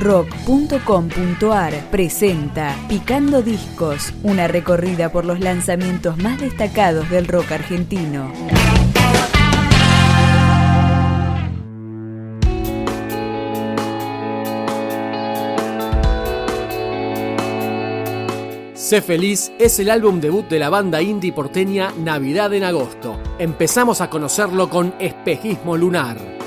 rock.com.ar presenta Picando Discos, una recorrida por los lanzamientos más destacados del rock argentino. Sé feliz es el álbum debut de la banda indie porteña Navidad en agosto. Empezamos a conocerlo con Espejismo Lunar.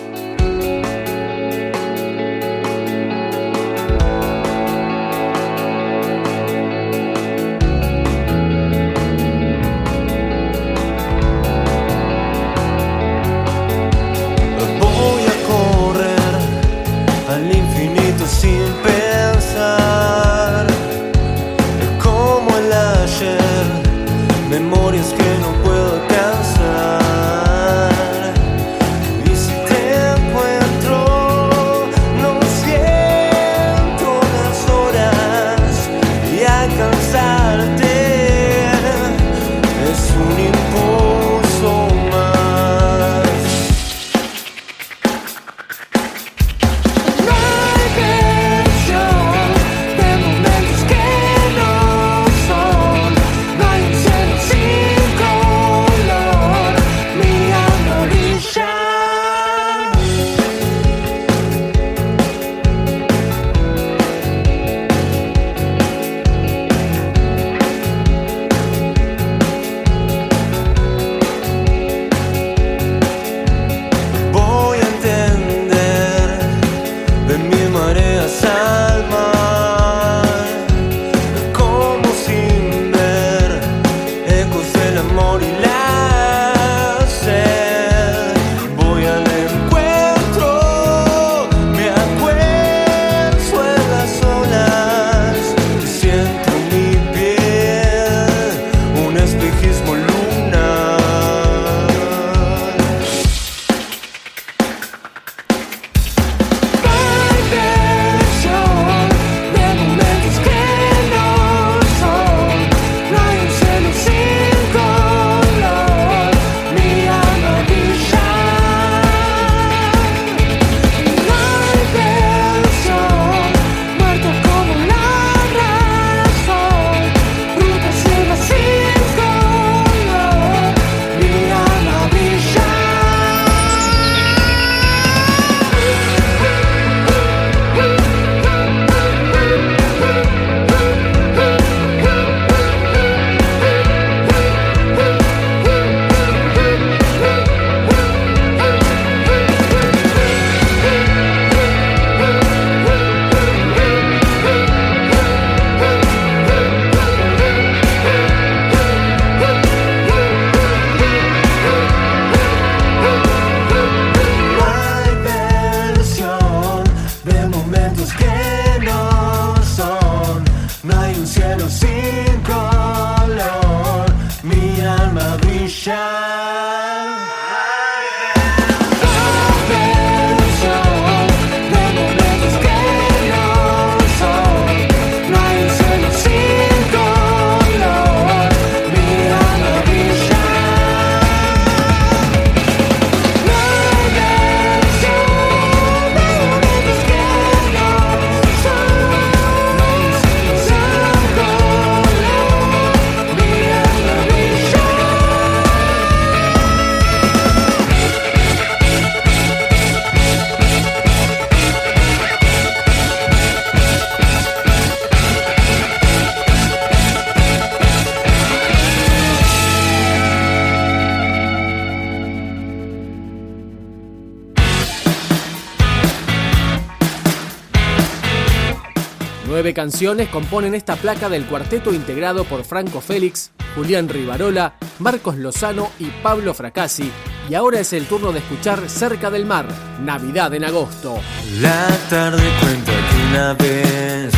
Canciones componen esta placa del cuarteto integrado por Franco Félix, Julián Rivarola, Marcos Lozano y Pablo Fracassi. Y ahora es el turno de escuchar Cerca del Mar, Navidad en agosto. La tarde cuenta que una vez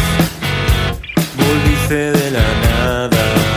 volviste de la nada.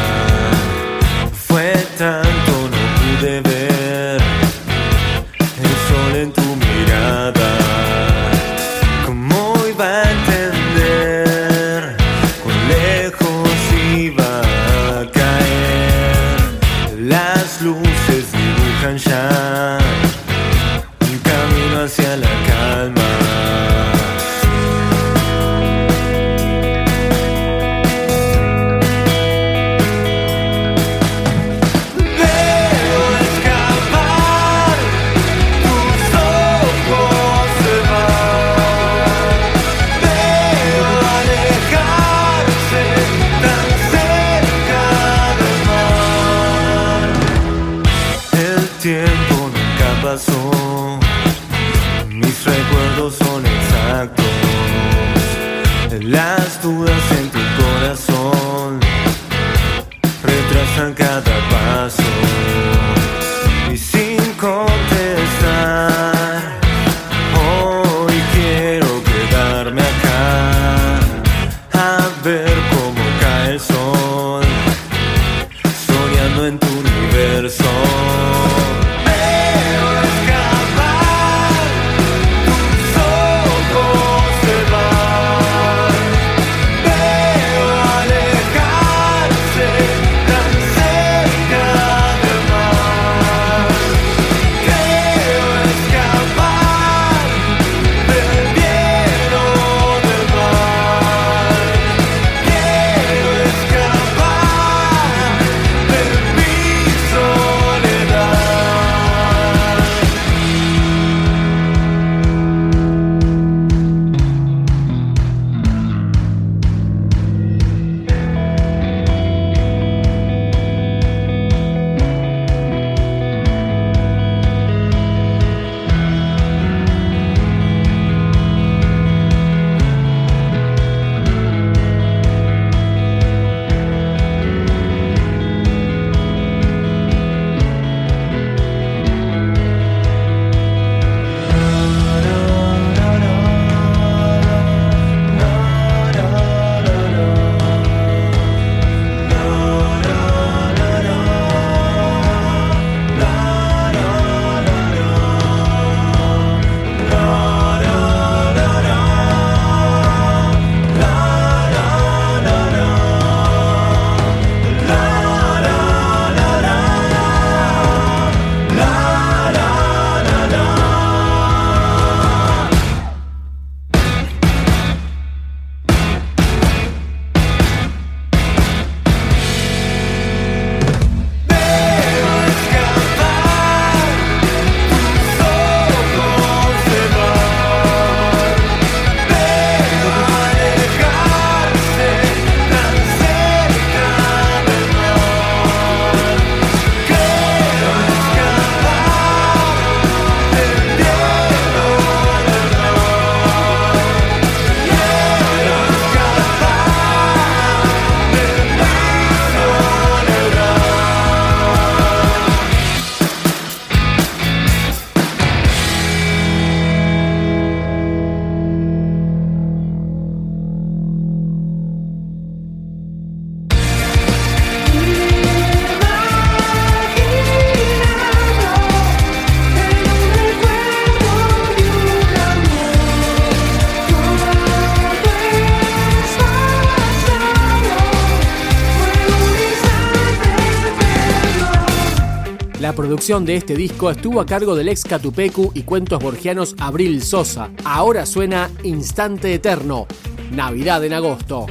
producción de este disco estuvo a cargo del ex Catupecu y cuentos borgianos Abril Sosa. Ahora suena Instante Eterno, Navidad en agosto.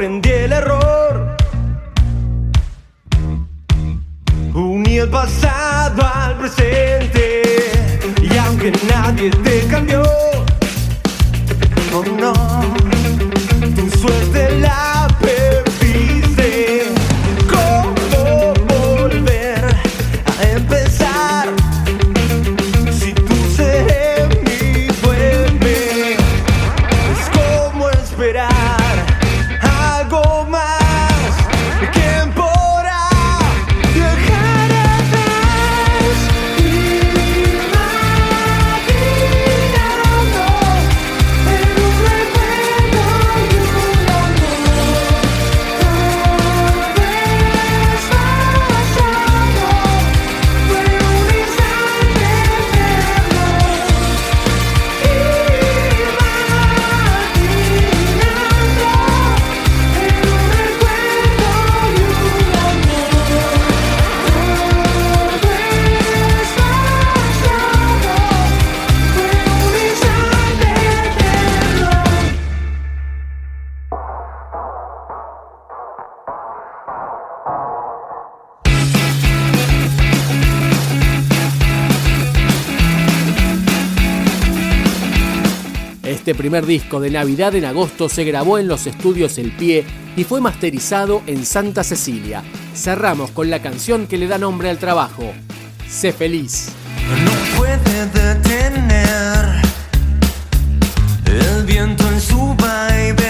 comprendí el error. Uní el pasado al presente y aunque nadie te Este primer disco de Navidad en agosto se grabó en los estudios El Pie y fue masterizado en Santa Cecilia. Cerramos con la canción que le da nombre al trabajo, Sé feliz. No puede detener el viento en su baile.